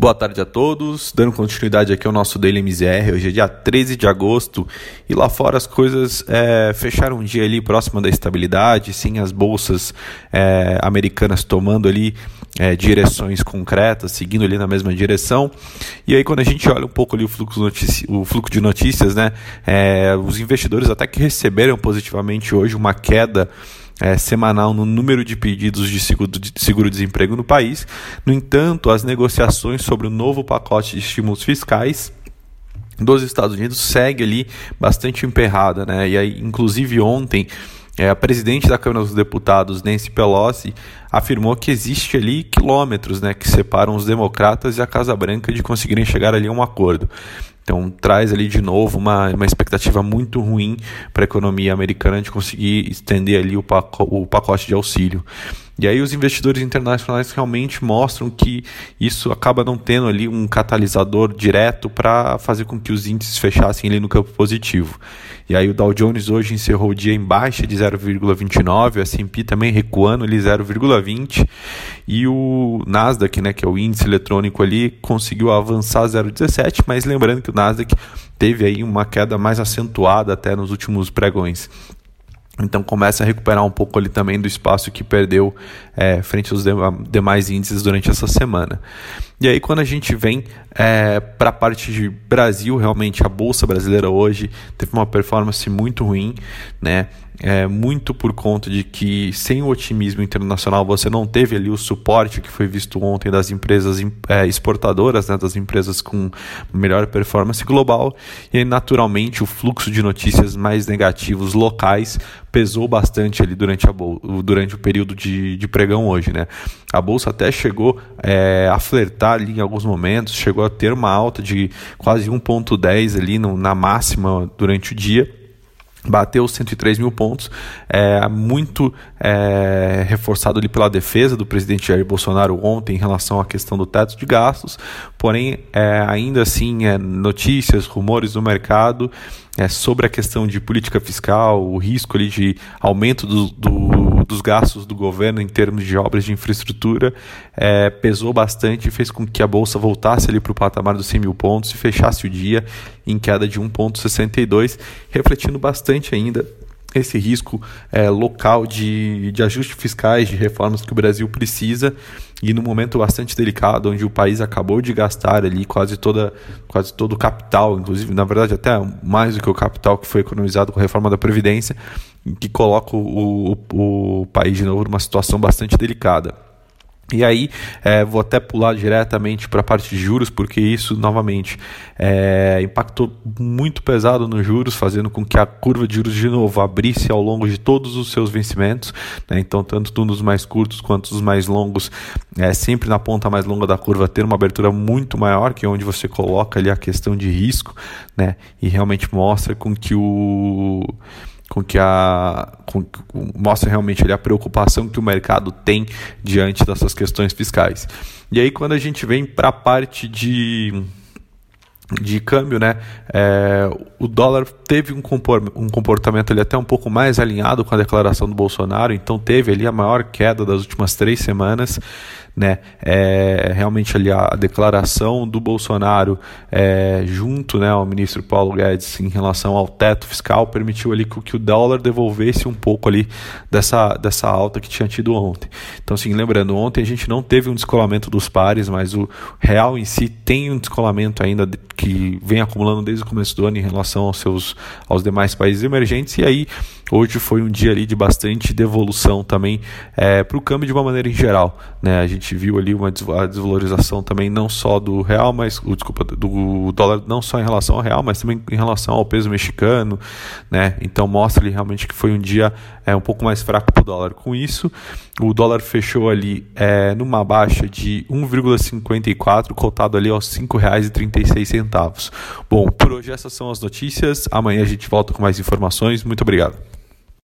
Boa tarde a todos, dando continuidade aqui ao nosso Daily MZR, hoje é dia 13 de agosto e lá fora as coisas é, fecharam um dia ali próximo da estabilidade, sim, as bolsas é, americanas tomando ali é, direções concretas, seguindo ali na mesma direção. E aí quando a gente olha um pouco ali o fluxo, o fluxo de notícias, né, é, os investidores até que receberam positivamente hoje uma queda é, semanal no número de pedidos de seguro-desemprego no país. No entanto, as negociações sobre o novo pacote de estímulos fiscais dos Estados Unidos segue ali bastante emperrada, né? E aí, inclusive ontem, é, a presidente da Câmara dos Deputados, Nancy Pelosi, afirmou que existe ali quilômetros, né, que separam os democratas e a Casa Branca de conseguirem chegar ali a um acordo. Então traz ali de novo uma, uma expectativa muito ruim para a economia americana de conseguir estender ali o, o pacote de auxílio. E aí os investidores internacionais realmente mostram que isso acaba não tendo ali um catalisador direto para fazer com que os índices fechassem ali no campo positivo. E aí o Dow Jones hoje encerrou o dia em baixa de 0,29, o S&P também recuando ali 0,20 e o Nasdaq, né, que é o índice eletrônico ali, conseguiu avançar 0,17, mas lembrando que o Nasdaq teve aí uma queda mais acentuada até nos últimos pregões. Então começa a recuperar um pouco ali também do espaço que perdeu é, frente aos demais índices durante essa semana. E aí quando a gente vem é, para a parte de Brasil, realmente a bolsa brasileira hoje teve uma performance muito ruim, né? É, muito por conta de que sem o otimismo internacional você não teve ali o suporte que foi visto ontem das empresas é, exportadoras, né, das empresas com melhor performance global e aí, naturalmente o fluxo de notícias mais negativos locais pesou bastante ali durante, a durante o período de, de pregão hoje, né? A bolsa até chegou é, a flertar ali em alguns momentos, chegou a ter uma alta de quase 1,10 ali no, na máxima durante o dia bateu 103 mil pontos, é, muito é, reforçado ali pela defesa do presidente Jair Bolsonaro ontem em relação à questão do teto de gastos, porém é, ainda assim é, notícias, rumores do mercado é, sobre a questão de política fiscal, o risco ali de aumento do, do, dos gastos do governo em termos de obras de infraestrutura é, pesou bastante e fez com que a bolsa voltasse ali para o patamar dos 100 mil pontos e fechasse o dia em queda de 1,62, refletindo bastante ainda esse risco é, local de, de ajustes fiscais, de reformas que o Brasil precisa. E num momento bastante delicado, onde o país acabou de gastar ali quase, toda, quase todo o capital, inclusive, na verdade, até mais do que o capital que foi economizado com a reforma da Previdência, que coloca o, o, o país de novo numa situação bastante delicada. E aí, é, vou até pular diretamente para a parte de juros, porque isso, novamente, é, impactou muito pesado nos juros, fazendo com que a curva de juros, de novo, abrisse ao longo de todos os seus vencimentos. Né? Então, tanto nos mais curtos quanto nos mais longos, é, sempre na ponta mais longa da curva, ter uma abertura muito maior, que é onde você coloca ali a questão de risco, né? e realmente mostra com que o com que a com, mostra realmente ali, a preocupação que o mercado tem diante dessas questões fiscais. E aí quando a gente vem para a parte de de câmbio, né? É, o dólar teve um comportamento ali até um pouco mais alinhado com a declaração do Bolsonaro, então teve ali a maior queda das últimas três semanas né? É, realmente ali a, declaração do Bolsonaro é, junto né, ao ministro Paulo Guedes em relação ao teto fiscal permitiu ali que, que o dólar devolvesse um pouco ali dessa, dessa alta que tinha tido ontem. Então, assim, lembrando, ontem a gente não teve um descolamento dos pares, mas o real em si tem um descolamento ainda que vem acumulando desde o começo do ano em relação aos seus aos demais países emergentes e aí hoje foi um dia ali de bastante devolução também é, para o câmbio de uma maneira em geral, né? A gente gente viu ali uma desvalorização também não só do real, mas desculpa do dólar não só em relação ao real, mas também em relação ao peso mexicano, né? Então mostra ali realmente que foi um dia é, um pouco mais fraco para o dólar. Com isso, o dólar fechou ali é, numa baixa de 1,54, cotado ali aos R$ 5,36. Bom, por hoje essas são as notícias. Amanhã a gente volta com mais informações. Muito obrigado.